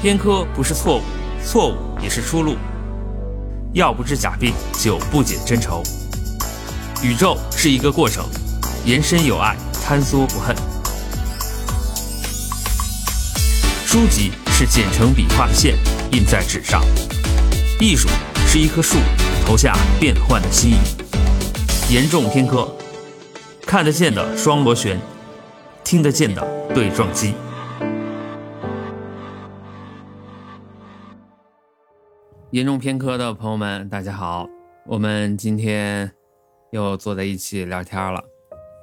偏科不是错误，错误也是出路。药不治假病，酒不解真愁。宇宙是一个过程，延伸有爱，坍缩不恨。书籍是剪成笔画的线，印在纸上。艺术是一棵树，投下变幻的心意。严重偏科，看得见的双螺旋，听得见的对撞机。严重偏科的朋友们，大家好，我们今天又坐在一起聊天了，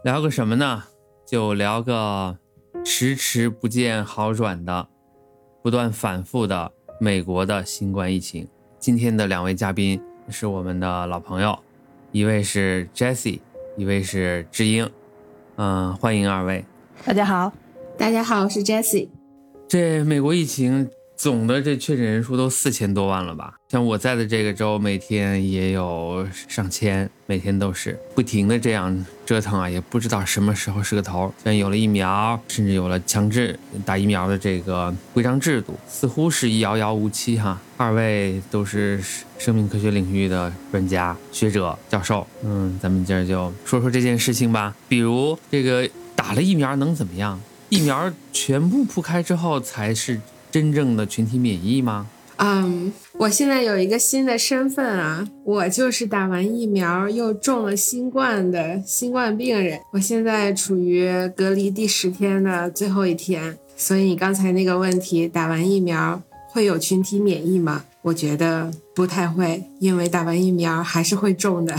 聊个什么呢？就聊个迟迟不见好转的、不断反复的美国的新冠疫情。今天的两位嘉宾是我们的老朋友，一位是 Jessie，一位是智英。嗯，欢迎二位。大家好，大家好，我是 Jessie。这美国疫情。总的这确诊人数都四千多万了吧？像我在的这个州，每天也有上千，每天都是不停的这样折腾啊，也不知道什么时候是个头。像有了疫苗，甚至有了强制打疫苗的这个规章制度，似乎是遥遥无期哈。二位都是生命科学领域的专家、学者、教授，嗯，咱们今儿就说说这件事情吧。比如这个打了疫苗能怎么样？疫苗全部铺开之后才是。真正的群体免疫吗？嗯，我现在有一个新的身份啊，我就是打完疫苗又中了新冠的新冠病人。我现在处于隔离第十天的最后一天，所以你刚才那个问题，打完疫苗会有群体免疫吗？我觉得不太会，因为打完疫苗还是会中的。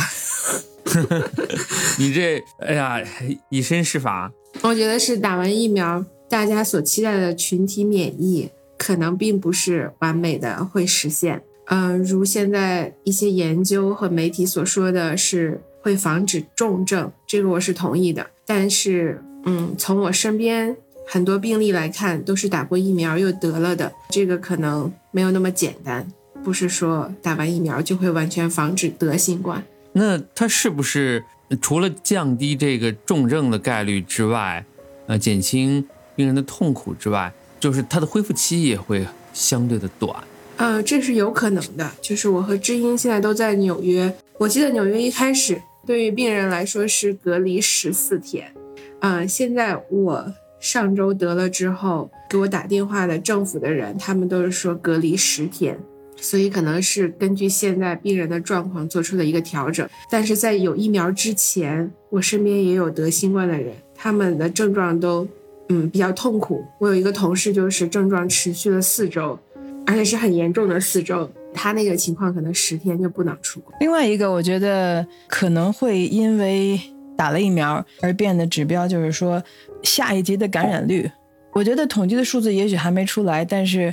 你这，哎呀，以身试法。我觉得是打完疫苗，大家所期待的群体免疫。可能并不是完美的会实现，嗯，如现在一些研究和媒体所说的是会防止重症，这个我是同意的。但是，嗯，从我身边很多病例来看，都是打过疫苗又得了的，这个可能没有那么简单，不是说打完疫苗就会完全防止得新冠。那它是不是除了降低这个重症的概率之外，呃，减轻病人的痛苦之外？就是它的恢复期也会相对的短，嗯，这是有可能的。就是我和知音现在都在纽约，我记得纽约一开始对于病人来说是隔离十四天，嗯，现在我上周得了之后给我打电话的政府的人，他们都是说隔离十天，所以可能是根据现在病人的状况做出的一个调整。但是在有疫苗之前，我身边也有得新冠的人，他们的症状都。嗯，比较痛苦。我有一个同事，就是症状持续了四周，而且是很严重的四周。他那个情况可能十天就不能出。另外一个，我觉得可能会因为打了疫苗而变的指标，就是说下一级的感染率。我觉得统计的数字也许还没出来，但是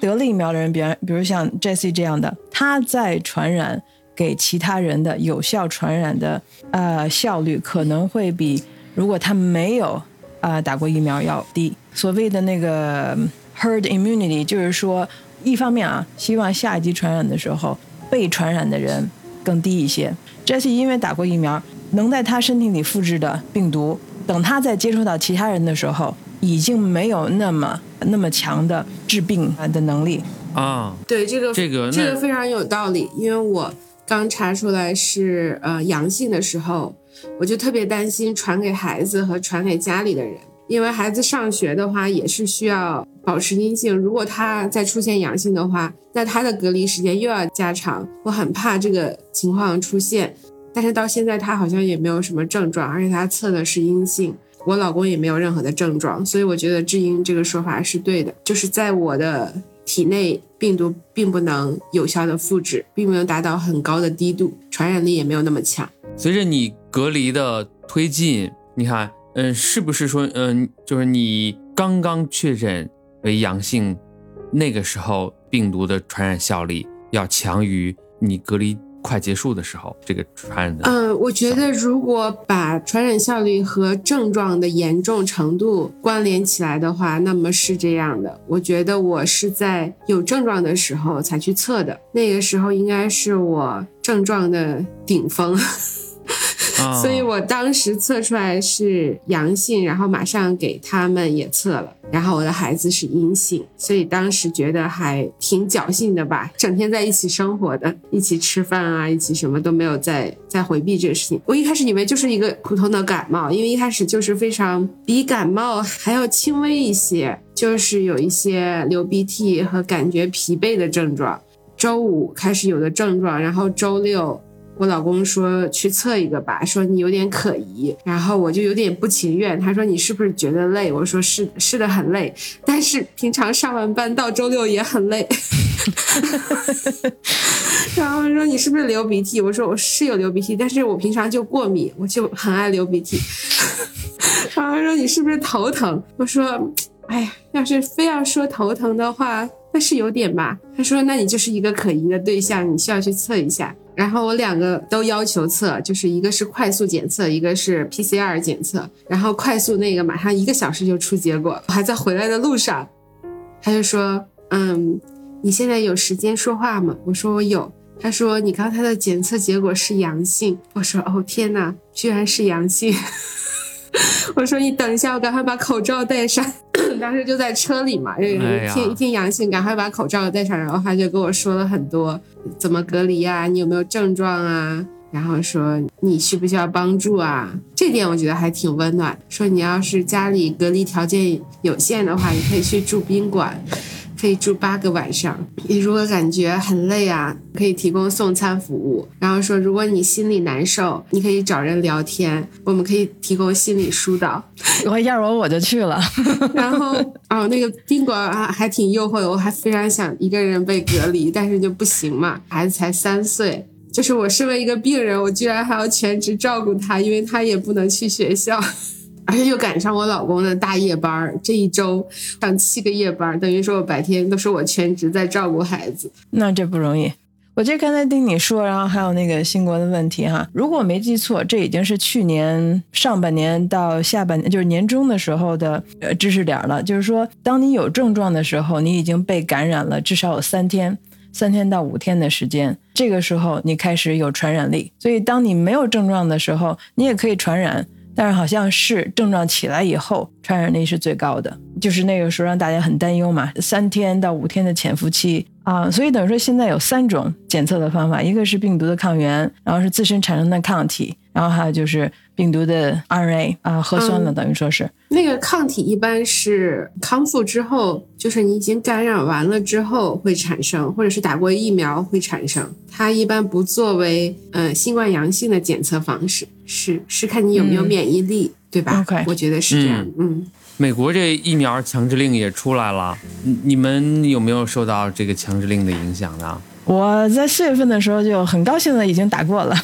得了疫苗的人，比比如像 Jessie 这样的，他在传染给其他人的有效传染的呃效率，可能会比如果他没有。啊，打过疫苗要低。所谓的那个 herd immunity，就是说，一方面啊，希望下一级传染的时候被传染的人更低一些。Jesse 因为打过疫苗，能在他身体里复制的病毒，等他再接触到其他人的时候，已经没有那么那么强的治病的能力啊。对这个这个这个非常有道理，因为我刚查出来是呃阳性的时候。我就特别担心传给孩子和传给家里的人，因为孩子上学的话也是需要保持阴性。如果他再出现阳性的话，那他的隔离时间又要加长。我很怕这个情况出现，但是到现在他好像也没有什么症状，而且他测的是阴性。我老公也没有任何的症状，所以我觉得智英这个说法是对的，就是在我的体内病毒并不能有效的复制，并没有达到很高的低度，传染力也没有那么强。随着你隔离的推进，你看，嗯，是不是说，嗯，就是你刚刚确诊为阳性，那个时候病毒的传染效力要强于你隔离快结束的时候，这个传染的。嗯，我觉得如果把传染效率和症状的严重程度关联起来的话，那么是这样的。我觉得我是在有症状的时候才去测的，那个时候应该是我症状的顶峰。所以我当时测出来是阳性，然后马上给他们也测了，然后我的孩子是阴性，所以当时觉得还挺侥幸的吧，整天在一起生活的，一起吃饭啊，一起什么都没有在在回避这个事情。我一开始以为就是一个普通的感冒，因为一开始就是非常比感冒还要轻微一些，就是有一些流鼻涕和感觉疲惫的症状。周五开始有的症状，然后周六我老公说去测一个吧，说你有点可疑，然后我就有点不情愿。他说你是不是觉得累？我说是，是的，很累。但是平常上完班到周六也很累。然后说你是不是流鼻涕？我说我是有流鼻涕，但是我平常就过敏，我就很爱流鼻涕。然后说你是不是头疼？我说，哎呀，要是非要说头疼的话，那是有点吧。他说那你就是一个可疑的对象，你需要去测一下。然后我两个都要求测，就是一个是快速检测，一个是 PCR 检测。然后快速那个马上一个小时就出结果，我还在回来的路上，他就说，嗯，你现在有时间说话吗？我说我有。他说你刚才的检测结果是阳性。我说哦天呐，居然是阳性。我说你等一下，我赶快把口罩戴上。当时就在车里嘛，一听一听阳性，赶快把口罩戴上。然后他就跟我说了很多，怎么隔离啊、你有没有症状啊？然后说你需不需要帮助啊？这点我觉得还挺温暖。说你要是家里隔离条件有限的话，你可以去住宾馆。可以住八个晚上。你如果感觉很累啊，可以提供送餐服务。然后说，如果你心里难受，你可以找人聊天，我们可以提供心理疏导。我要是我我就去了。然后哦，那个宾馆啊还挺诱惑的，我还非常想一个人被隔离，但是就不行嘛，孩子才三岁。就是我身为一个病人，我居然还要全职照顾他，因为他也不能去学校。而且又赶上我老公的大夜班儿，这一周上七个夜班，等于说我白天都是我全职在照顾孩子。那这不容易。我这刚才听你说，然后还有那个新国的问题哈，如果我没记错，这已经是去年上半年到下半年，就是年终的时候的呃知识点了。就是说，当你有症状的时候，你已经被感染了至少有三天，三天到五天的时间，这个时候你开始有传染力。所以，当你没有症状的时候，你也可以传染。但是好像是症状起来以后，传染力是最高的，就是那个时候让大家很担忧嘛，三天到五天的潜伏期啊，所以等于说现在有三种检测的方法，一个是病毒的抗原，然后是自身产生的抗体，然后还有就是病毒的 RNA 啊核酸了，等于说是。那个抗体一般是康复之后，就是你已经感染完了之后会产生，或者是打过疫苗会产生。它一般不作为呃新冠阳性的检测方式，是是看你有没有免疫力，对吧？OK 我觉得是这样，嗯。美国这疫苗强制令也出来了，你你们有没有受到这个强制令的影响呢？我在四月份的时候就很高兴的已经打过了，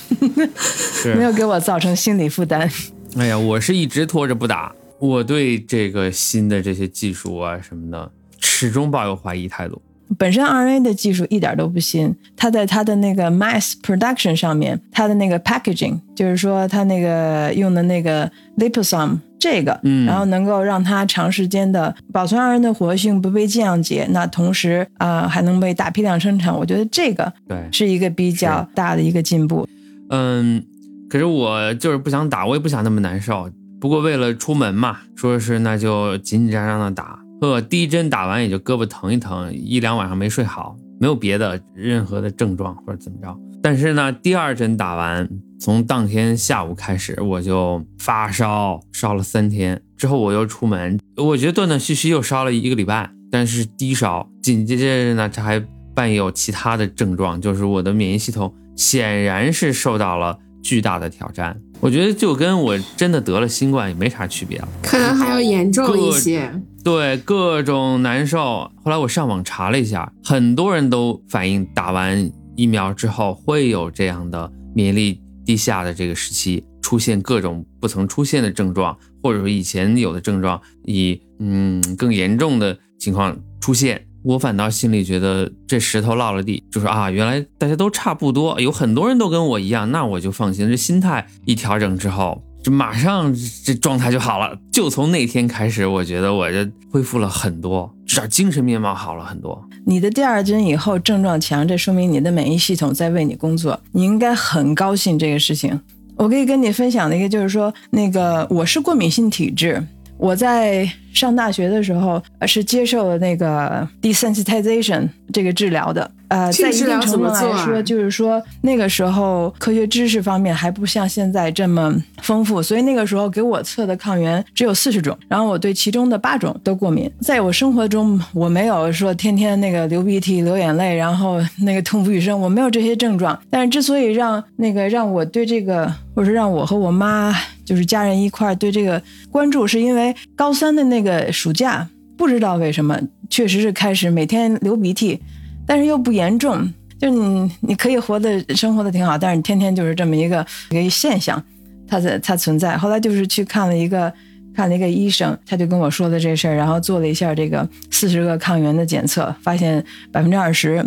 没有给我造成心理负担。哎呀，我是一直拖着不打。我对这个新的这些技术啊什么的，始终抱有怀疑态度。本身 RNA 的技术一点都不新，它在它的那个 mass production 上面，它的那个 packaging，就是说它那个用的那个 liposome 这个，嗯然后能够让它长时间的保存 RNA 的活性不被降解，那同时啊、还能被大批量生产，我觉得这个对，是一个比较大的一个进步。嗯，可是我就是不想打，我也不想那么难受。不过为了出门嘛，说是那就紧紧张张的打。呵，第一针打完也就胳膊疼一疼，一两晚上没睡好，没有别的任何的症状或者怎么着。但是呢，第二针打完，从当天下午开始我就发烧，烧了三天，之后我又出门，我觉得断断续续又烧了一个礼拜，但是低烧。紧接着呢，这还伴有其他的症状，就是我的免疫系统显然是受到了巨大的挑战。我觉得就跟我真的得了新冠也没啥区别了。可能还要严重一些。对，各种难受。后来我上网查了一下，很多人都反映打完疫苗之后会有这样的免疫力低下的这个时期，出现各种不曾出现的症状，或者说以前有的症状以嗯更严重的情况出现。我反倒心里觉得这石头落了地，就是啊，原来大家都差不多，有很多人都跟我一样，那我就放心。这心态一调整之后，这马上这状态就好了。就从那天开始，我觉得我这恢复了很多，至少精神面貌好了很多。你的第二针以后症状强，这说明你的免疫系统在为你工作，你应该很高兴这个事情。我可以跟你分享的一个就是说，那个我是过敏性体质，我在上大学的时候是接受了那个 desensitization 这个治疗的。呃，在一定程度来说，就是说那个时候科学知识方面还不像现在这么丰富，所以那个时候给我测的抗原只有四十种，然后我对其中的八种都过敏。在我生活中，我没有说天天那个流鼻涕、流眼泪，然后那个痛不欲生，我没有这些症状。但是之所以让那个让我对这个，或者让我和我妈就是家人一块对这个关注，是因为高三的那个暑假，不知道为什么，确实是开始每天流鼻涕。但是又不严重，就是你你可以活的生活的挺好，但是你天天就是这么一个一个现象，它在它存在。后来就是去看了一个看了一个医生，他就跟我说的这事儿，然后做了一下这个四十个抗原的检测，发现百分之二十，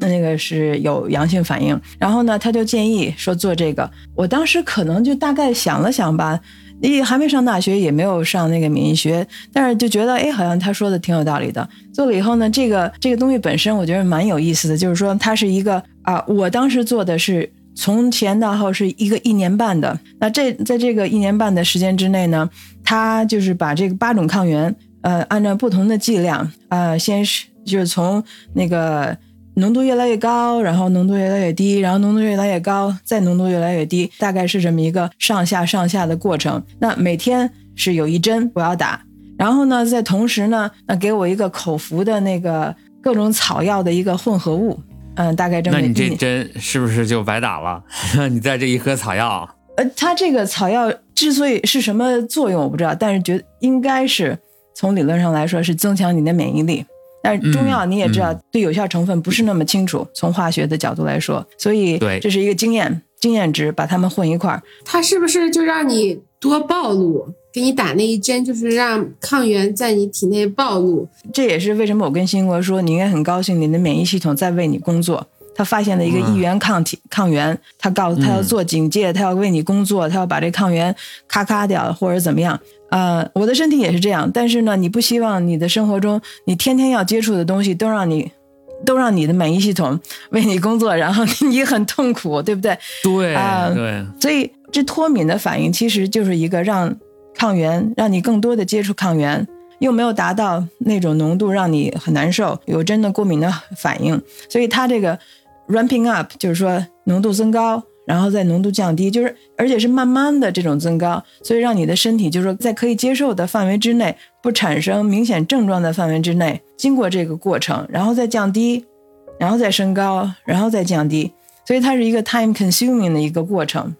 那个是有阳性反应。然后呢，他就建议说做这个。我当时可能就大概想了想吧。你还没上大学，也没有上那个免疫学，但是就觉得，哎，好像他说的挺有道理的。做了以后呢，这个这个东西本身我觉得蛮有意思的，就是说它是一个啊，我当时做的是从前到后是一个一年半的。那这在这个一年半的时间之内呢，他就是把这个八种抗原，呃，按照不同的剂量，呃，先是就是从那个。浓度越来越高，然后浓度越来越低，然后浓度越来越高，再浓度越来越低，大概是这么一个上下上下的过程。那每天是有一针我要打，然后呢，在同时呢，那给我一个口服的那个各种草药的一个混合物，嗯，大概这么。那你这针是不是就白打了？你在这一颗草药？呃，它这个草药之所以是什么作用我不知道，但是觉应该是从理论上来说是增强你的免疫力。但是中药你也知道，对有效成分不是那么清楚。从化学的角度来说，所以这是一个经验经验值，把它们混一块儿。它是不是就让你多暴露？给你打那一针，就是让抗原在你体内暴露。这也是为什么我跟新国说，你应该很高兴，你的免疫系统在为你工作。他发现了一个抑原抗体抗原，他告诉他要做警戒，他要为你工作，他要把这抗原咔咔掉或者怎么样。呃，我的身体也是这样，但是呢，你不希望你的生活中你天天要接触的东西都让你都让你的免疫系统 为你工作，然后你很痛苦，对不对？对啊，对。所以这脱敏的反应其实就是一个让抗原让你更多的接触抗原，又没有达到那种浓度让你很难受，有真的过敏的反应。所以它这个 ramping up 就是说浓度增高。然后再浓度降低，就是而且是慢慢的这种增高，所以让你的身体就是说在可以接受的范围之内，不产生明显症状的范围之内，经过这个过程，然后再降低，然后再升高，然后再降低，所以它是一个 time consuming 的一个过程。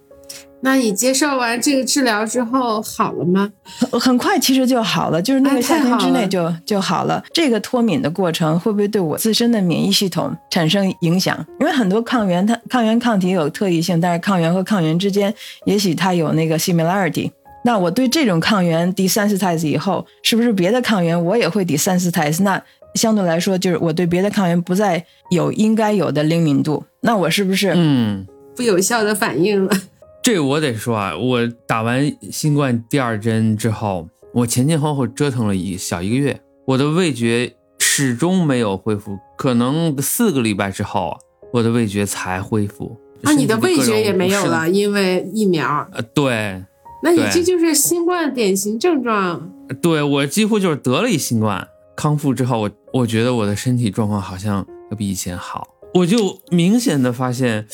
那你接受完这个治疗之后好了吗？很很快，其实就好了，就是那个夏天之内就就好了。这个脱敏的过程会不会对我自身的免疫系统产生影响？因为很多抗原它抗原抗体有特异性，但是抗原和抗原之间也许它有那个 similarity。那我对这种抗原 desensitize 以后，是不是别的抗原我也会 desensitize？那相对来说，就是我对别的抗原不再有应该有的灵敏度，那我是不是嗯不有效的反应了？这我得说啊，我打完新冠第二针之后，我前前后后折腾了一小一个月，我的味觉始终没有恢复，可能四个礼拜之后啊，我的味觉才恢复。啊，你的味觉也没有了，因为疫苗。呃，对。那你这就是新冠典型症状。对我几乎就是得了一新冠，康复之后，我我觉得我的身体状况好像要比以前好。我就明显的发现，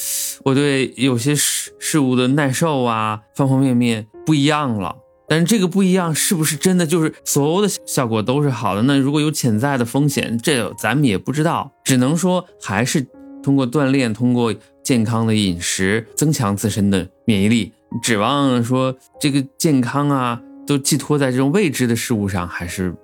我对有些事事物的耐受啊，方方面面不一样了。但是这个不一样，是不是真的就是所有的效果都是好的？那如果有潜在的风险，这咱们也不知道。只能说还是通过锻炼，通过健康的饮食，增强自身的免疫力。指望说这个健康啊，都寄托在这种未知的事物上，还是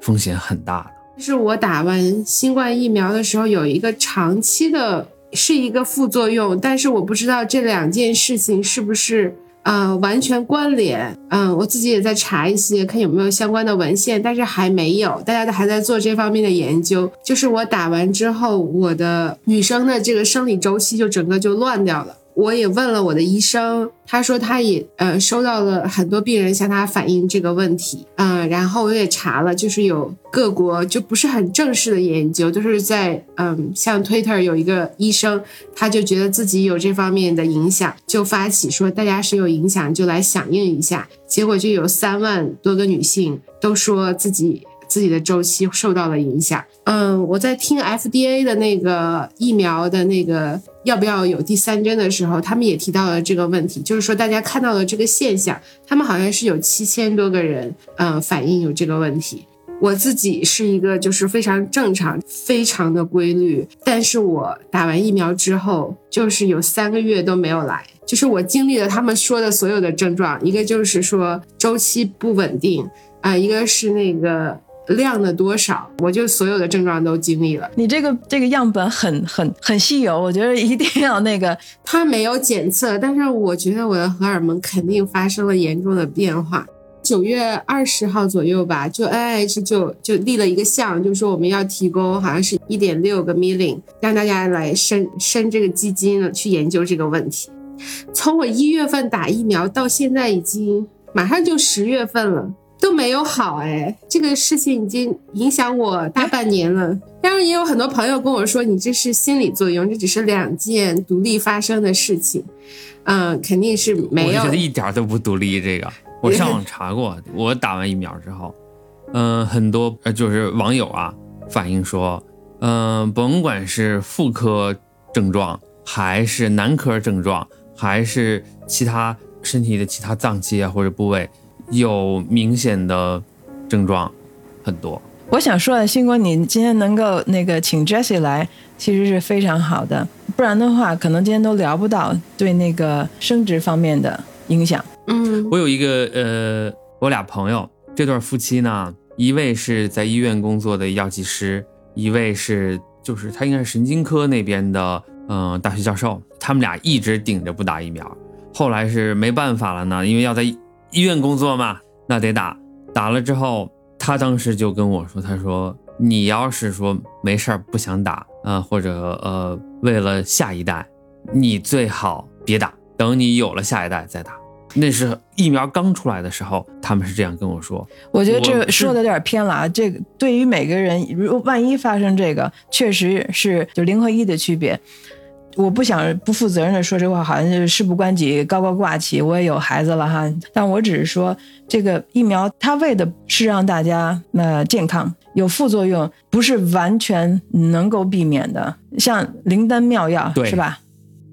风险很大的。是我打完新冠疫苗的时候有一个长期的，是一个副作用，但是我不知道这两件事情是不是呃完全关联。嗯，我自己也在查一些，看有没有相关的文献，但是还没有，大家都还在做这方面的研究。就是我打完之后，我的女生的这个生理周期就整个就乱掉了。我也问了我的医生，他说他也呃收到了很多病人向他反映这个问题，嗯，然后我也查了，就是有各国就不是很正式的研究，都是在嗯像 Twitter 有一个医生，他就觉得自己有这方面的影响，就发起说大家谁有影响就来响应一下，结果就有三万多个女性都说自己。自己的周期受到了影响。嗯，我在听 FDA 的那个疫苗的那个要不要有第三针的时候，他们也提到了这个问题，就是说大家看到了这个现象，他们好像是有七千多个人，嗯，反映有这个问题。我自己是一个就是非常正常、非常的规律，但是我打完疫苗之后，就是有三个月都没有来，就是我经历了他们说的所有的症状，一个就是说周期不稳定啊，一个是那个。量的多少，我就所有的症状都经历了。你这个这个样本很很很稀有，我觉得一定要那个。他没有检测，但是我觉得我的荷尔蒙肯定发生了严重的变化。九月二十号左右吧，就 NIH 就就立了一个项，就说我们要提供好像是一点六个 million，让大家来申申这个基金去研究这个问题。从我一月份打疫苗到现在，已经马上就十月份了。都没有好哎，这个事情已经影响我大半年了。当然，也有很多朋友跟我说，你这是心理作用，这只是两件独立发生的事情。嗯，肯定是没有。我觉得一点都不独立。这个 我上网查过，我打完疫苗之后，嗯，很多呃就是网友啊反映说，嗯，甭管是妇科症状，还是男科症状，还是其他身体的其他脏器啊或者部位。有明显的症状很多。我想说的，星光，你今天能够那个请 Jessie 来，其实是非常好的。不然的话，可能今天都聊不到对那个生殖方面的影响。嗯，我有一个呃，我俩朋友，这对夫妻呢，一位是在医院工作的药剂师，一位是就是他应该是神经科那边的嗯大学教授。他们俩一直顶着不打疫苗，后来是没办法了呢，因为要在。医院工作嘛，那得打。打了之后，他当时就跟我说：“他说你要是说没事儿不想打啊，或者呃为了下一代，你最好别打，等你有了下一代再打。”那是疫苗刚出来的时候，他们是这样跟我说。我觉得这说的有点偏了啊。这个对于每个人，如万一发生这个，确实是就零和一的区别。我不想不负责任的说这话，好像就是事不关己、高高挂起。我也有孩子了哈，但我只是说，这个疫苗它为的是让大家呃健康，有副作用不是完全能够避免的，像灵丹妙药是吧？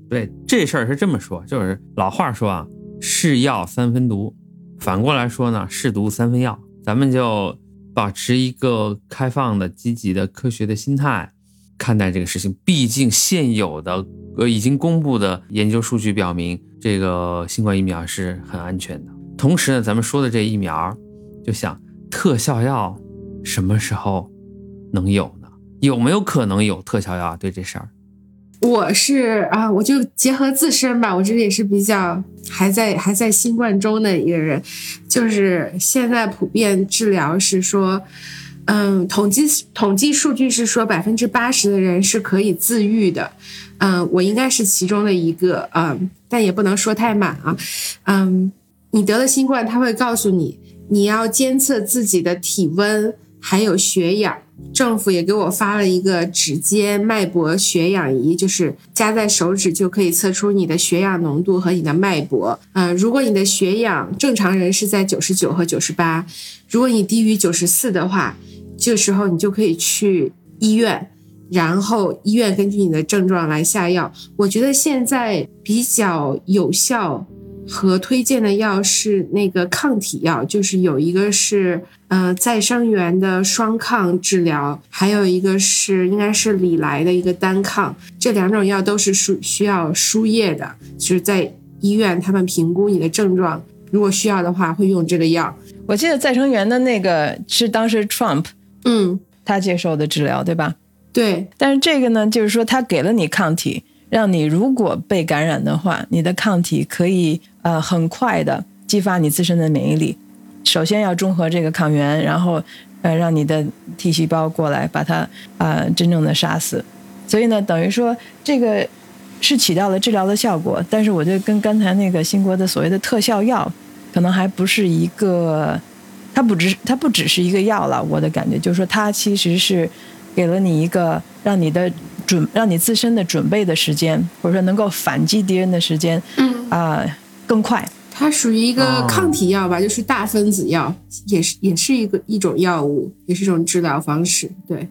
对，这事儿是这么说，就是老话说啊，是药三分毒，反过来说呢，是毒三分药。咱们就保持一个开放的、积极的、科学的心态。看待这个事情，毕竟现有的呃已经公布的研究数据表明，这个新冠疫苗是很安全的。同时呢，咱们说的这疫苗，就想特效药什么时候能有呢？有没有可能有特效药？对这事儿，我是啊，我就结合自身吧，我这也是比较还在还在新冠中的一个人，就是现在普遍治疗是说。嗯，统计统计数据是说百分之八十的人是可以自愈的，嗯，我应该是其中的一个，嗯，但也不能说太满啊，嗯，你得了新冠，他会告诉你你要监测自己的体温还有血氧，政府也给我发了一个指尖脉搏血氧仪，就是夹在手指就可以测出你的血氧浓度和你的脉搏，嗯，如果你的血氧正常人是在九十九和九十八，如果你低于九十四的话。这个时候你就可以去医院，然后医院根据你的症状来下药。我觉得现在比较有效和推荐的药是那个抗体药，就是有一个是呃再生元的双抗治疗，还有一个是应该是李来的一个单抗。这两种药都是输需要输液的，就是在医院他们评估你的症状，如果需要的话会用这个药。我记得再生元的那个是当时 Trump。嗯，他接受的治疗，对吧？对。但是这个呢，就是说他给了你抗体，让你如果被感染的话，你的抗体可以呃很快的激发你自身的免疫力。首先要中和这个抗原，然后呃让你的 T 细胞过来把它呃真正的杀死。所以呢，等于说这个是起到了治疗的效果，但是我觉得跟刚才那个新国的所谓的特效药，可能还不是一个，它不只它不只是一个药了。我的感觉就是说，它其实是给了你一个让你的准让你自身的准备的时间，或者说能够反击敌人的时间，嗯，啊、更快。它属于一个哦抗体药吧，就是大分子药，也是也是一个一种药物，也是一种治疗方式。对，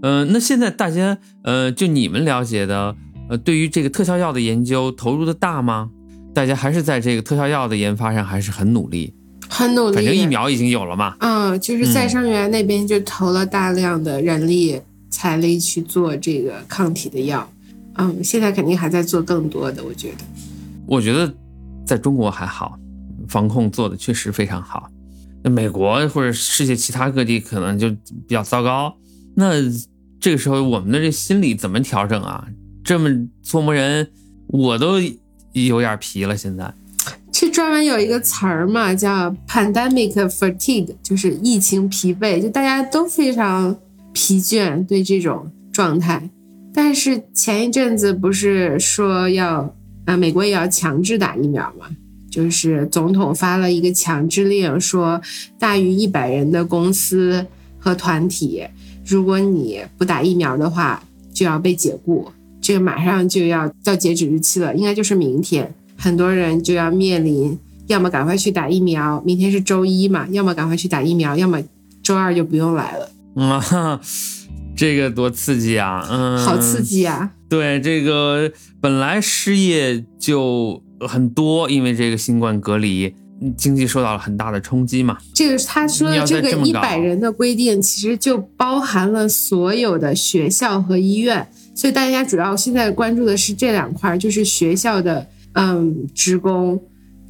呃，那现在大家呃，就你们了解的，呃，对于这个特效药的研究投入的大吗？大家还是在这个特效药的研发上还是很努力。很努力。反正疫苗已经有了嘛。嗯，就是再生源那边就投了大量的人力财力去做这个抗体的药。嗯，现在肯定还在做更多的，我觉得。我觉得在中国还好，防控做的确实非常好。那美国或者世界其他各地可能就比较糟糕。那这个时候我们的这心理怎么调整啊？这么搓磨人，我都有点皮了。现在这专门有一个词儿嘛，叫 pandemic fatigue，就是疫情疲惫，就大家都非常疲倦对这种状态。但是前一阵子不是说要啊，美国也要强制打疫苗嘛？就是总统发了一个强制令，说大于一百人的公司和团体，如果你不打疫苗的话，就要被解雇。这个马上就要到截止日期了，应该就是明天。很多人就要面临，要么赶快去打疫苗，明天是周一嘛，要么赶快去打疫苗，要么周二就不用来了，嗯，哈哈这个多刺激啊！嗯，好刺。激啊！对，这个本来失业就很多，因为这个新冠隔离，经济受到了很大的冲击嘛。这个他说的这个一百人的规定，其实就包含了所有的学校和医院，所以大家主要现在关注的是这两块儿，就是学校的嗯职工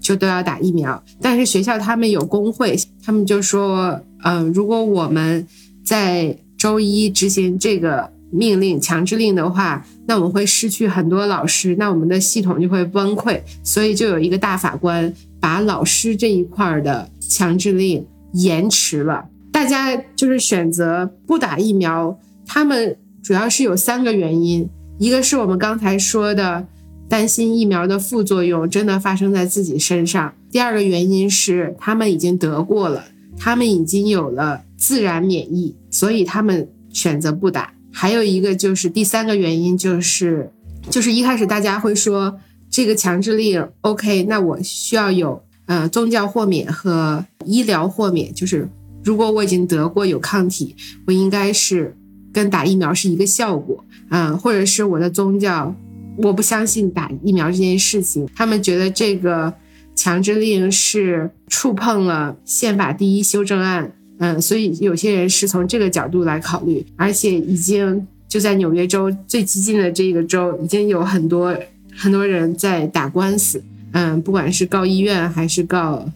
就都要打疫苗，但是学校他们有工会，他们就说，嗯，如果我们在周一执行这个命令强制令的话，那我们会失去很多老师，那我们的系统就会崩溃，所以就有一个大法官把老师这一块的强制令延迟了。大家就是选择不打疫苗，他们主要是有三个原因，一个是我们刚才说的担心疫苗的副作用真的发生在自己身上，第二个原因是他们已经得过了，他们已经有了自然免疫，所以他们选择不打。还有一个就是第三个原因就是，就是一开始大家会说这个强制令 OK，那我需要有呃宗教豁免和医疗豁免，就是如果我已经得过有抗体，我应该是跟打疫苗是一个效果，嗯、或者是我的宗教我不相信打疫苗这件事情，他们觉得这个强制令是触碰了宪法第一修正案，嗯，所以有些人是从这个角度来考虑，而且已经就在纽约州最激进的这个州，已经有很多很多人在打官司，嗯，不管是告医院还是告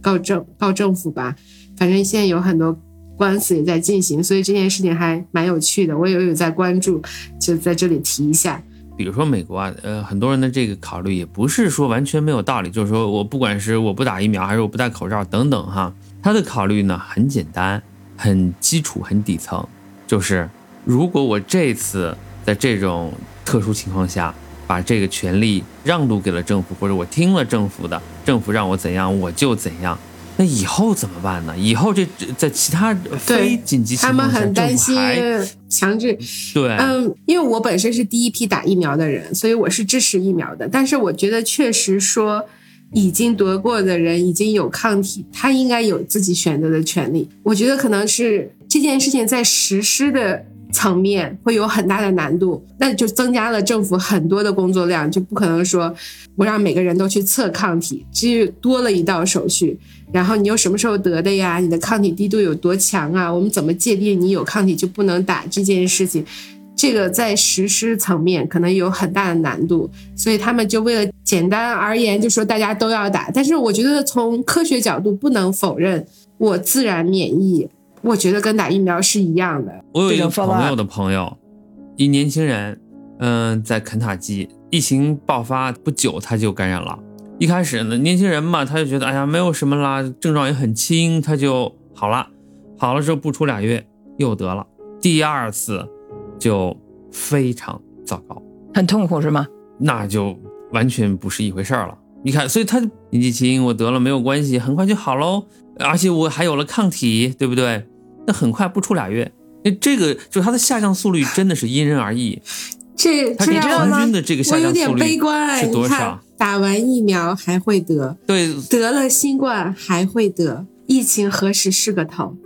告政告政府吧，反正现在有很多官司也在进行，所以这件事情还蛮有趣的，我也有在关注，就在这里提一下。比如说美国啊，呃，很多人的这个考虑也不是说完全没有道理，就是说我不管是我不打疫苗，还是我不戴口罩等等哈，他的考虑呢很简单、很基础、很底层，就是如果我这次在这种特殊情况下把这个权利让渡给了政府，或者我听了政府的，政府让我怎样我就怎样，那以后怎么办呢？以后这这在其他非紧急情他们很担心强制，对，嗯，因为我本身是第一批打疫苗的人，所以我是支持疫苗的。但是我觉得确实说，已经得过的人已经有抗体，他应该有自己选择的权利。我觉得可能是这件事情在实施的层面会有很大的难度，那就增加了政府很多的工作量，就不可能说我让每个人都去测抗体，这多了一道手续。然后你又什么时候得的呀？你的抗体低度有多强啊？我们怎么界定你有抗体就不能打这件事情？这个在实施层面可能有很大的难度，所以他们就为了简单而言，就说大家都要打。但是我觉得从科学角度不能否认，我自然免疫，我觉得跟打疫苗是一样的。我有一个朋友的朋友，一年轻人，嗯、在肯塔基疫情爆发不久他就感染了。一开始呢，年轻人嘛，他就觉得哎呀没有什么啦，症状也很轻，他就好了。好了之后不出俩月又得了，第二次就非常糟糕。很痛苦是吗？那就完全不是一回事儿了。你看，所以他年纪轻，我得了没有关系，很快就好喽，而且我还有了抗体，对不对？那很快不出俩月，那这个就它的下降速率真的是因人而异。这它这个这样平均的这个下我有点降速率悲观。是多少？，打完疫苗还会得，对，得了新冠还会得，疫情何时是个头？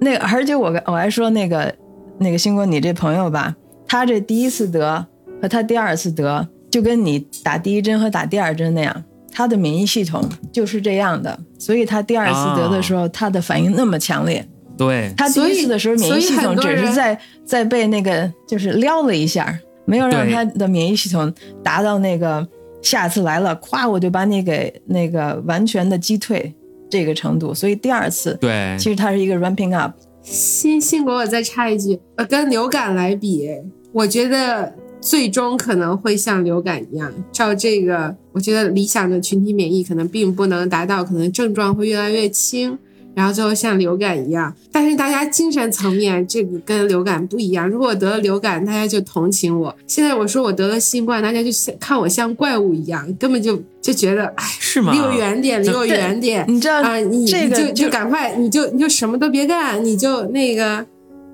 那个，而且我我还说那个那个星光，你这朋友吧，他这第一次得和他第二次得，就跟你打第一针和打第二针那样，他的免疫系统就是这样的，所以他第二次得的时候，他的反应那么强烈。对，他第所以一次的时候，免疫系统只是在在被那个就是撩了一下，没有让他的免疫系统达到那个下次来了，咵我就把你给那个完全的击退这个程度。所以第二次，对，其实它是一个 ramping up。新新国，我再插一句，呃，跟流感来比，我觉得最终可能会像流感一样，照这个，我觉得理想的群体免疫可能并不能达到，可能症状会越来越轻，然后最后像流感一样。但是大家精神层面，这个跟流感不一样。如果我得了流感，大家就同情我；现在我说我得了新冠，大家就像看我像怪物一样，根本就就觉得，哎，是吗离？我远点，离我远点。你知道啊，你这个你就就赶快，你就你就什么都别干，你就那个，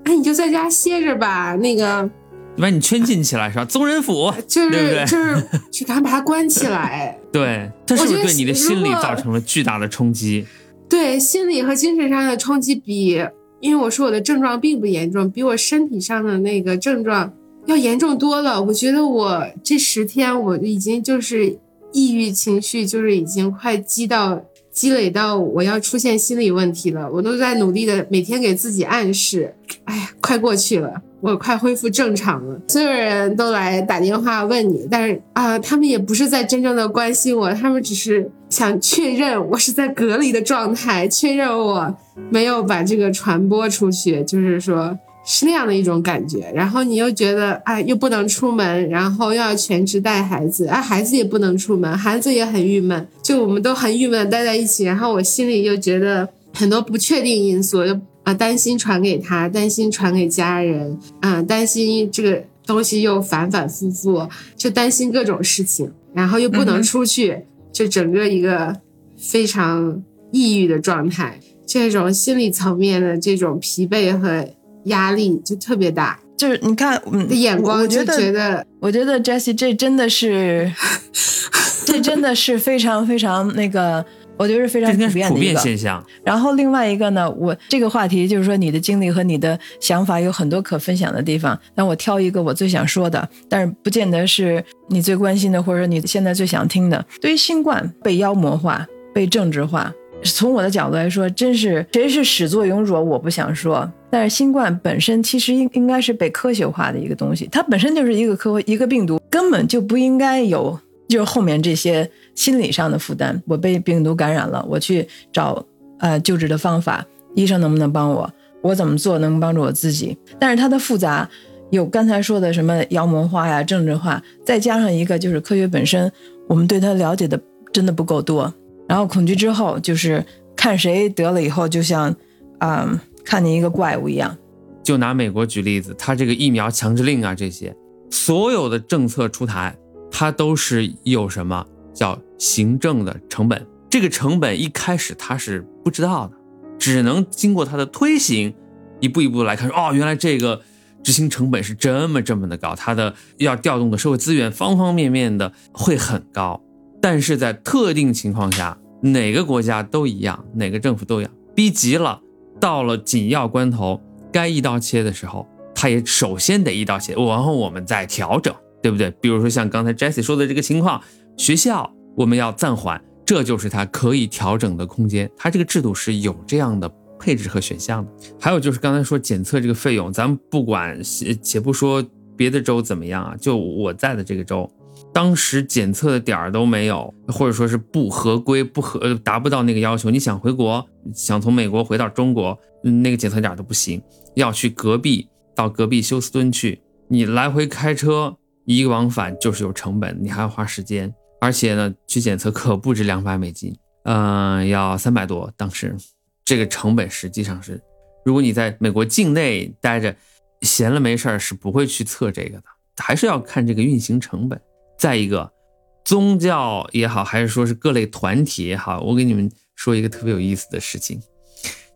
哎，你就在家歇着吧。那个把你圈禁起来是吧？宗人府，就是对对就是去赶快把它关起来。对，它是不我觉得是对你的心理造成了巨大的冲击？对心理和精神上的冲击比，因为我说我的症状并不严重，比我身体上的那个症状要严重多了。我觉得我这十天我已经就是抑郁情绪，就是已经快积到积累到我要出现心理问题了。我都在努力的每天给自己暗示，哎呀，快过去了。我快恢复正常了，所有人都来打电话问你，但是啊、他们也不是在真正的关心我，他们只是想确认我是在隔离的状态，确认我没有把这个传播出去，就是说是那样的一种感觉。然后你又觉得，哎，又不能出门，然后又要全职带孩子，啊，孩子也不能出门，孩子也很郁闷，就我们都很郁闷待在一起。然后我心里又觉得很多不确定因素，又啊担心传给他，担心传给家人，啊担心这个东西又反反复复，就担心各种事情，然后又不能出去，就整个一个非常抑郁的状态。这种心理层面的这种疲惫和压力就特别大，就是你看，嗯，眼光就觉得觉得我觉得 Jessie 这真的是，这真的是非常非常那个，我觉得是非常普遍的一个。现象。然后另外一个呢，我这个话题就是说你的经历和你的想法有很多可分享的地方，那我挑一个我最想说的，但是不见得是你最关心的，或者说你现在最想听的。对于新冠被妖魔化、被政治化，从我的角度来说，真是谁是始作俑者，我不想说。但是新冠本身其实应应该是被科学化的一个东西，它本身就是一个科一个病毒，根本就不应该有就是后面这些心理上的负担。我被病毒感染了，我去找呃救治的方法，医生能不能帮我？我怎么做能帮助我自己？但是它的复杂有刚才说的什么妖魔化呀、政治化，再加上一个就是科学本身，我们对它了解的真的不够多。然后恐惧之后就是看谁得了以后，就像啊、看见一个怪物一样。就拿美国举例子，它这个疫苗强制令啊，这些所有的政策出台，它都是有什么叫行政的成本。这个成本一开始他是不知道的，只能经过它的推行，一步一步来看，哦，原来这个执行成本是这么这么的高，它的要调动的社会资源方方面面的会很高。但是在特定情况下，哪个国家都一样，哪个政府都一样，逼急了，到了紧要关头，该一刀切的时候，他也首先得一刀切，然后我们再调整，对不对？比如说像刚才 Jesse 说的这个情况，学校我们要暂缓，这就是它可以调整的空间，它这个制度是有这样的配置和选项的。还有就是刚才说检测这个费用，咱们不管且不说别的州怎么样啊，就我在的这个州。当时检测的点儿都没有，或者说是不合规、不合达不到那个要求。你想回国，想从美国回到中国，那个检测点儿都不行，要去隔壁到隔壁休斯敦去，你来回开车一个往返就是有成本，你还要花时间，而且呢，去检测可不止两百美金，嗯、要三百多。当时这个成本实际上是，如果你在美国境内待着，闲了没事儿是不会去测这个的，还是要看这个运行成本。再一个，宗教也好，还是说是各类团体也好，我给你们说一个特别有意思的事情，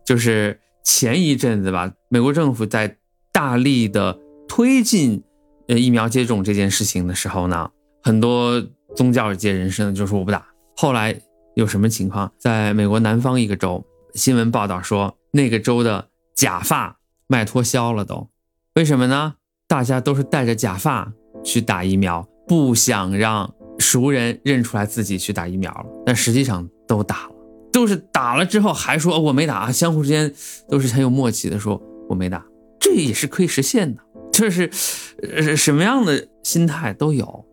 就是前一阵子吧，美国政府在大力的推进呃疫苗接种这件事情的时候呢，很多宗教界人士呢就说我不打。后来有什么情况？在美国南方一个州，新闻报道说那个州的假发卖脱销了，都为什么呢？大家都是戴着假发去打疫苗，不想让熟人认出来自己去打疫苗了，但实际上都打了，都是打了之后还说我没打，相互之间都是很有默契的说我没打，这也是可以实现的，就是呃什么样的心态都有。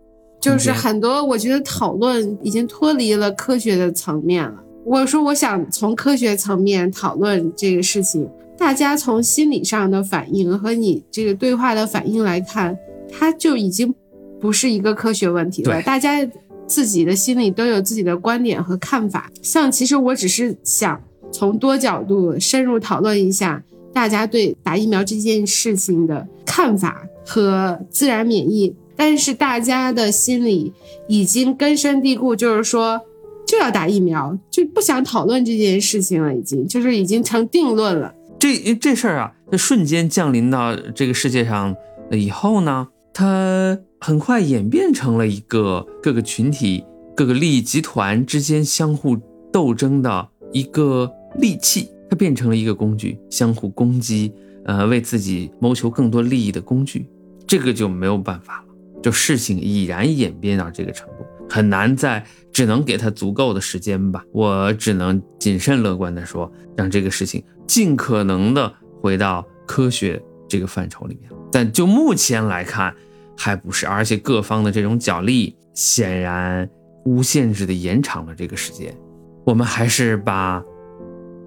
就是很多，我觉得讨论已经脱离了科学的层面了。我说，我想从科学层面讨论这个事情，大家从心理上的反应和你这个对话的反应来看，它就已经不是一个科学问题了。大家自己的心里都有自己的观点和看法。像其实我只是想从多角度深入讨论一下大家对打疫苗这件事情的看法和自然免疫。但是大家的心里已经根深蒂固，就是说就要打疫苗，就不想讨论这件事情了，已经就是已经成定论了。这这事儿啊，它瞬间降临到这个世界上以后呢，它很快演变成了一个各个群体、各个利益集团之间相互斗争的一个利器，它变成了一个工具，相互攻击，呃，为自己谋求更多利益的工具，这个就没有办法了。就事情已然演变到这个程度，很难再只能给他足够的时间吧。我只能谨慎乐观的说，让这个事情尽可能的回到科学这个范畴里面。但就目前来看，还不是，而且各方的这种角力显然无限制的延长了这个时间。我们还是把，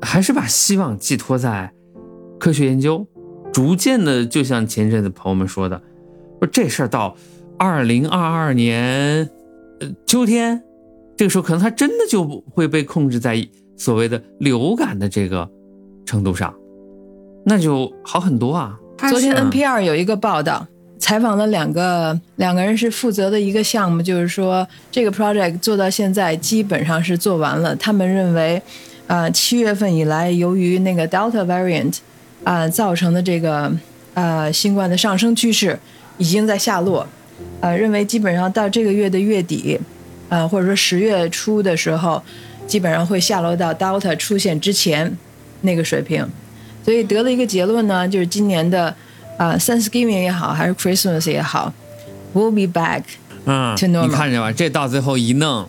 还是把希望寄托在科学研究，逐渐的，就像前阵子朋友们说的，说这事儿到。二零二二年，呃，秋天，这个时候可能它真的就会被控制在所谓的流感的这个程度上，那就好很多啊。昨天 NPR 有一个报道，采访了两个两个人是负责的一个项目，就是说这个 project 做到现在基本上是做完了。他们认为，呃，七月份以来，由于那个 Delta variant 啊造成的这个呃新冠的上升趋势已经在下落。呃，认为基本上到这个月的月底，呃，或者说十月初的时候，基本上会下落到 Delta 出现之前那个水平，所以得了一个结论呢，就是今年的啊 Thanksgiving 也好，还是 Christmas 也好，will be back。嗯，你看见吧，这到最后一弄，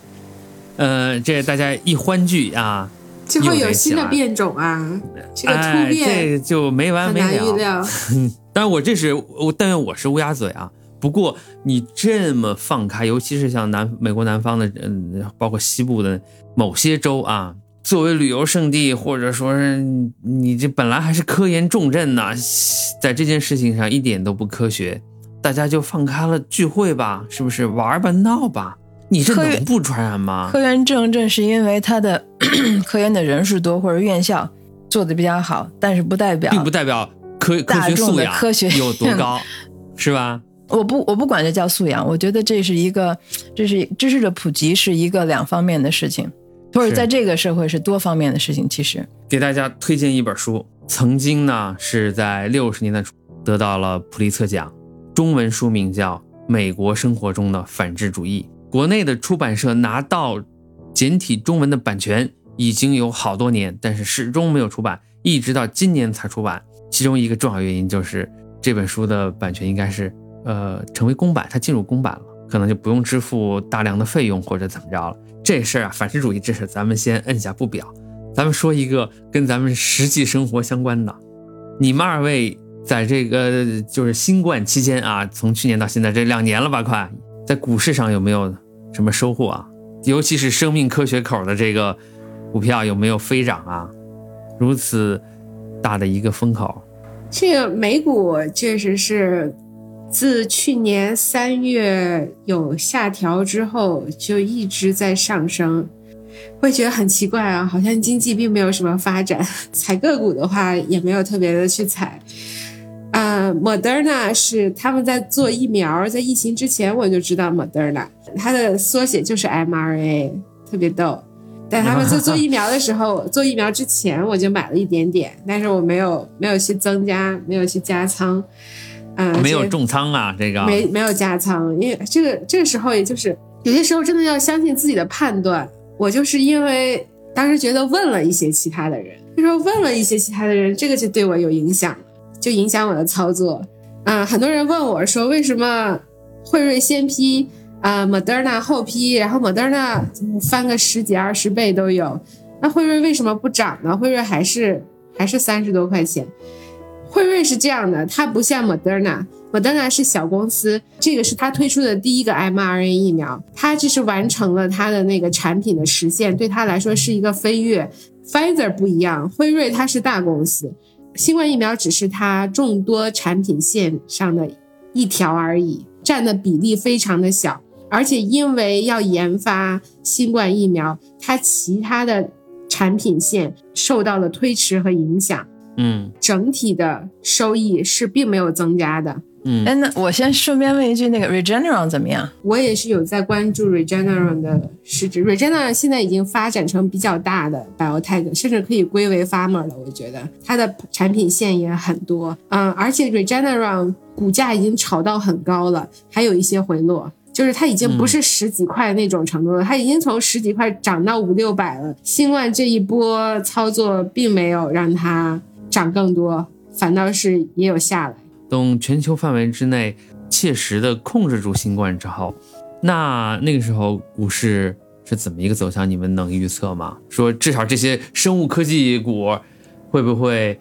呃，这大家一欢聚啊，就会有新的变种啊，这个突变，这就没完没了。预料。但是我这是我，但愿我是乌鸦嘴啊。不过你这么放开，尤其是像南美国南方的，嗯，包括西部的某些州啊，作为旅游胜地，或者说是你这本来还是科研重镇呢，在这件事情上一点都不科学，大家就放开了聚会吧，是不是玩吧闹吧？你这能不传染吗？科研重镇是因为它的 科研的人数多，或者院校做的比较好，但是不代表并不代表科科学素养科学有多高，是吧？我不，我不管这叫素养，我觉得这是一个，这是知识的普及是一个两方面的事情，或者在这个社会是多方面的事情。其实给大家推荐一本书，曾经呢是在六十年代初得到了普利策奖，中文书名叫《美国生活中的反智主义》，国内的出版社拿到简体中文的版权已经有好多年，但是始终没有出版，一直到今年才出版。其中一个重要原因就是这本书的版权应该是。呃，成为公版，它进入公版了，可能就不用支付大量的费用或者怎么着了。这事儿啊，反智主义这事儿咱们先摁下不表。咱们说一个跟咱们实际生活相关的。你们二位在这个就是新冠期间啊，从去年到现在这两年了吧，快在股市上有没有什么收获啊？尤其是生命科学口的这个股票有没有飞涨啊？如此大的一个风口，这个美股确实是。自去年三月有下调之后，就一直在上升，会觉得很奇怪啊，好像经济并没有什么发展。踩个股的话，也没有特别的去踩。呃，呃，Moderna 是他们在做疫苗，在疫情之前我就知道 Moderna，它的缩写就是 mRNA，特别逗。但他们在做疫苗的时候，做疫苗之前我就买了一点点，但是我没有没有去增加，没有去加仓，嗯，没有重仓啊，这个没没有加仓，因为这个这个时候也就是有些时候真的要相信自己的判断。我就是因为当时觉得问了一些其他的人，就说问了一些其他的人，这个就对我有影响，就影响我的操作。嗯，很多人问我说为什么惠瑞先批？啊，Moderna 后批，然后 Moderna 翻个十几二十倍都有，那辉瑞为什么不涨呢？辉瑞还是还是三十多块钱。辉瑞是这样的，它不像 Moderna，Moderna 是小公司，这个是它推出的第一个 mRNA 疫苗，它就是完成了它的那个产品的实现，对它来说是一个飞跃。Pfizer 不一样，辉瑞它是大公司，新冠疫苗只是它众多产品线上的一条而已，占的比例非常的小。而且因为要研发新冠疫苗，它其他的产品线受到了推迟和影响，嗯，整体的收益是并没有增加的。嗯，哎，那我先顺便问一句，那个 Regeneron 怎么样？我也是有在关注 Regeneron 的市值，Regeneron 现在已经发展成比较大的 biotech，甚至可以归为 pharma 了。我觉得它的产品线也很多，嗯，而且 Regeneron 股价已经炒到很高了，还有一些回落。就是它已经不是十几块那种程度了，它已经从十几块涨到五六百了。新冠这一波操作并没有让它涨更多，反倒是也有下来。等全球范围之内切实的控制住新冠之后，那那个时候股市是怎么一个走向？你们能预测吗？说至少这些生物科技股会不会，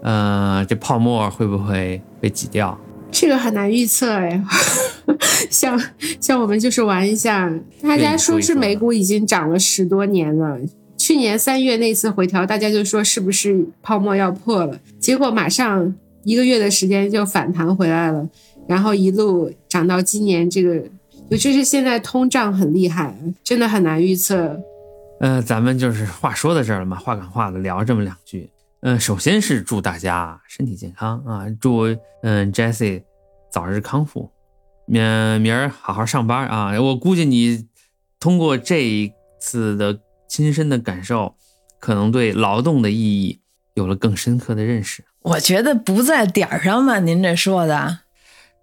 呃，这泡沫会不会被挤掉？这个很难预测哎。像像我们就是玩一下，大家说是美股已经涨了十多年了。去年三月那次回调，大家就说是不是泡沫要破了？结果马上一个月的时间就反弹回来了，然后一路涨到今年这个，尤其是现在通胀很厉害，真的很难预测。呃，咱们就是话说到这儿了嘛，话赶话的聊这么两句。嗯，首先是祝大家身体健康啊，祝嗯 Jesse 早日康复。明明儿好好上班啊！我估计你通过这一次的亲身的感受，可能对劳动的意义有了更深刻的认识。我觉得不在点儿上吧，您这说的，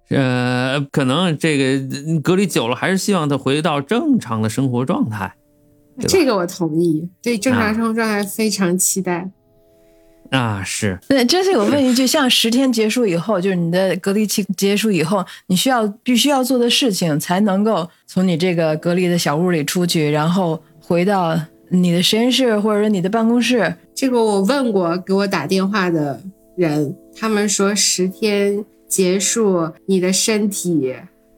呃，可能这个隔离久了，还是希望他回到正常的生活状态。这个我同意，对正常生活状态非常期待。啊，是。那，这是我问一句，像十天结束以后，就是你的隔离期结束以后，你需要必须要做的事情，才能够从你这个隔离的小屋里出去，然后回到你的实验室或者说你的办公室。这个我问过给我打电话的人，他们说十天结束，你的身体。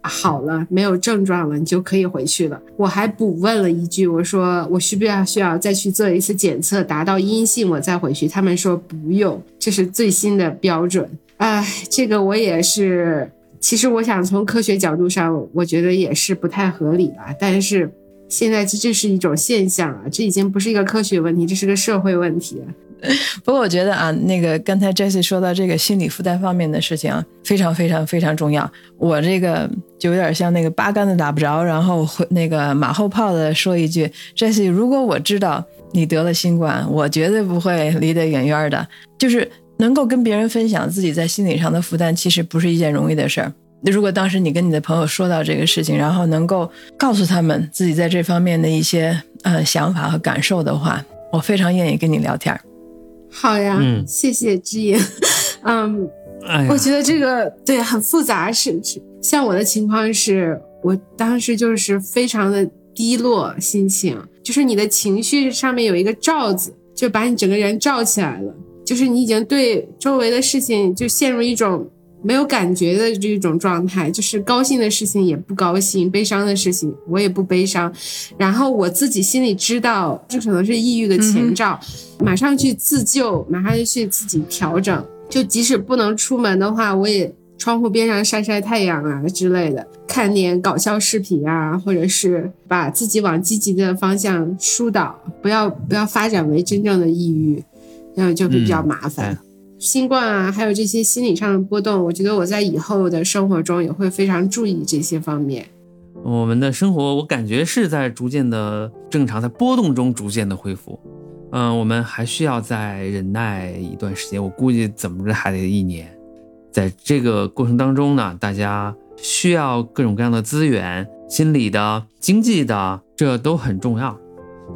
好了，没有症状了，你就可以回去了。我还补问了一句，我说我需不要需要再去做一次检测，达到阴性我再回去。他们说不用，这是最新的标准。哎，这个我也是，其实我想从科学角度上，我觉得也是不太合理了。但是现在这这是一种现象啊，这已经不是一个科学问题，这是个社会问题。不过我觉得啊，那个刚才 Jesse 说到这个心理负担方面的事情，非常非常非常重要。我这个就有点像那个八竿子打不着，然后那个马后炮的说一句，Jesse，如果我知道你得了新冠，我绝对不会离得远远的。就是能够跟别人分享自己在心理上的负担，其实不是一件容易的事儿。如果当时你跟你的朋友说到这个事情，然后能够告诉他们自己在这方面的一些呃想法和感受的话，我非常愿意跟你聊天。好呀，嗯谢谢知音。嗯，我觉得这个对很复杂，是是。像我的情况是，我当时就是非常的低落心情，就是你的情绪上面有一个罩子，就把你整个人罩起来了，就是你已经对周围的事情就陷入一种。没有感觉的这种状态，就是高兴的事情也不高兴，悲伤的事情我也不悲伤。然后我自己心里知道，这可能是抑郁的前兆，马上去自救，马上就去自己调整。就即使不能出门的话，我也窗户边上晒晒太阳啊之类的，看点搞笑视频啊，或者是把自己往积极的方向疏导，不要不要发展为真正的抑郁，那样就会比较麻烦。新冠啊，还有这些心理上的波动，我觉得我在以后的生活中也会非常注意这些方面。我们的生活，我感觉是在逐渐的正常，在波动中逐渐的恢复。嗯，我们还需要再忍耐一段时间，我估计怎么着还得一年。在这个过程当中呢，大家需要各种各样的资源，心理的、经济的，这都很重要。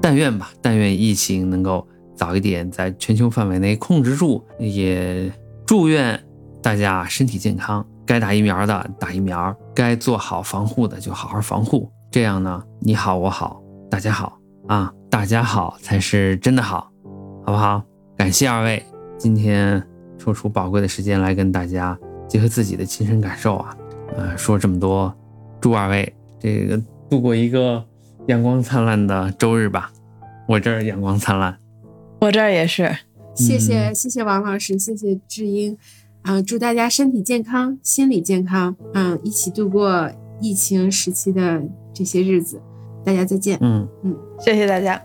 但愿吧，但愿疫情能够早一点在全球范围内控制住，也祝愿大家身体健康。该打疫苗的打疫苗，该做好防护的就好好防护。这样呢，你好我好大家好啊，大家好才是真的好，好不好？感谢二位今天抽出宝贵的时间来跟大家结合自己的亲身感受啊，呃，说这么多，祝二位这个度过一个阳光灿烂的周日吧。我这儿阳光灿烂，我这儿也是。谢谢谢谢王老师，谢谢志英。啊，祝大家身体健康，心理健康，嗯，一起度过疫情时期的这些日子。大家再见。嗯嗯，谢谢大家。